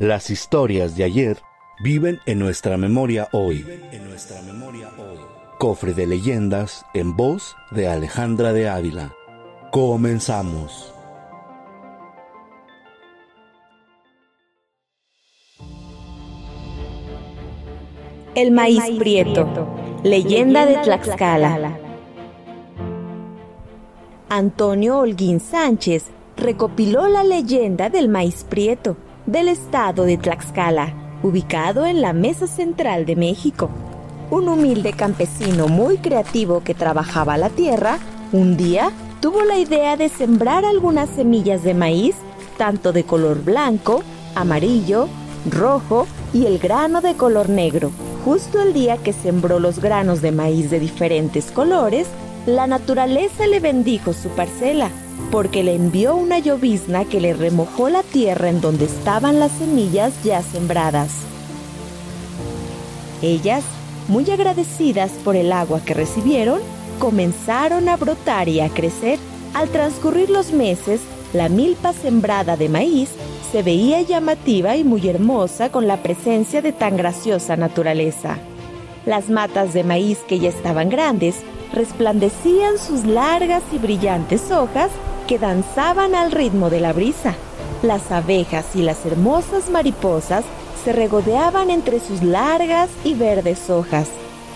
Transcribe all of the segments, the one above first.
Las historias de ayer viven en nuestra memoria hoy. En nuestra memoria hoy. Cofre de leyendas en voz de Alejandra de Ávila. Comenzamos. El maíz prieto, leyenda de Tlaxcala. Antonio Holguín Sánchez recopiló la leyenda del maíz prieto del estado de Tlaxcala, ubicado en la mesa central de México. Un humilde campesino muy creativo que trabajaba la tierra, un día tuvo la idea de sembrar algunas semillas de maíz, tanto de color blanco, amarillo, rojo y el grano de color negro. Justo el día que sembró los granos de maíz de diferentes colores, la naturaleza le bendijo su parcela, porque le envió una llovizna que le remojó la tierra en donde estaban las semillas ya sembradas. Ellas, muy agradecidas por el agua que recibieron, comenzaron a brotar y a crecer. Al transcurrir los meses, la milpa sembrada de maíz se veía llamativa y muy hermosa con la presencia de tan graciosa naturaleza. Las matas de maíz que ya estaban grandes resplandecían sus largas y brillantes hojas que danzaban al ritmo de la brisa. Las abejas y las hermosas mariposas se regodeaban entre sus largas y verdes hojas,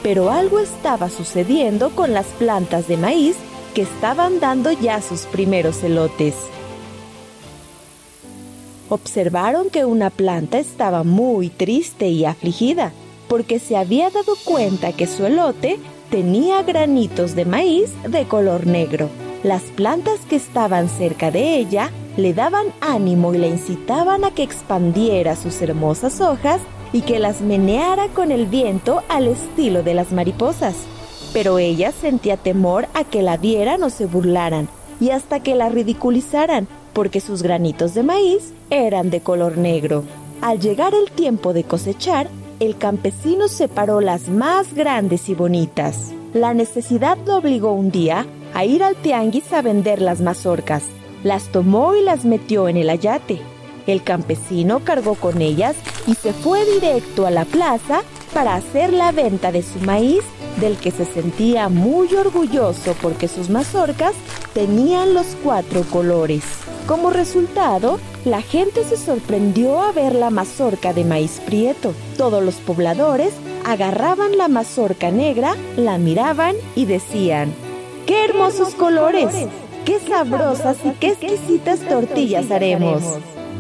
pero algo estaba sucediendo con las plantas de maíz que estaban dando ya sus primeros elotes. Observaron que una planta estaba muy triste y afligida, porque se había dado cuenta que su elote tenía granitos de maíz de color negro. Las plantas que estaban cerca de ella le daban ánimo y le incitaban a que expandiera sus hermosas hojas y que las meneara con el viento al estilo de las mariposas. Pero ella sentía temor a que la vieran o se burlaran y hasta que la ridiculizaran, porque sus granitos de maíz eran de color negro. Al llegar el tiempo de cosechar, el campesino separó las más grandes y bonitas. La necesidad lo obligó un día a ir al tianguis a vender las mazorcas. Las tomó y las metió en el ayate. El campesino cargó con ellas y se fue directo a la plaza para hacer la venta de su maíz, del que se sentía muy orgulloso porque sus mazorcas tenían los cuatro colores. Como resultado, la gente se sorprendió a ver la mazorca de maíz prieto. Todos los pobladores agarraban la mazorca negra, la miraban y decían, ¡qué hermosos colores! ¡Qué sabrosas y qué exquisitas tortillas haremos!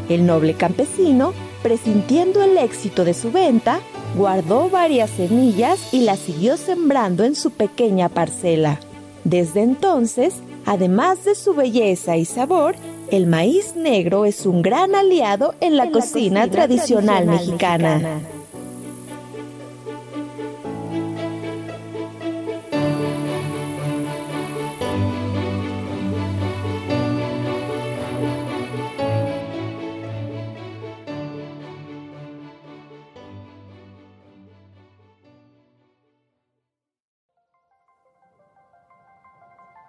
El noble campesino, presintiendo el éxito de su venta, guardó varias semillas y las siguió sembrando en su pequeña parcela. Desde entonces, además de su belleza y sabor, el maíz negro es un gran aliado en la, cocina, tradicional, mexicana.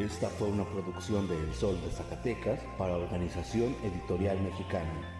Esta fue una producción de El Sol de Zacatecas para Organización Editorial Mexicana.